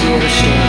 she understood.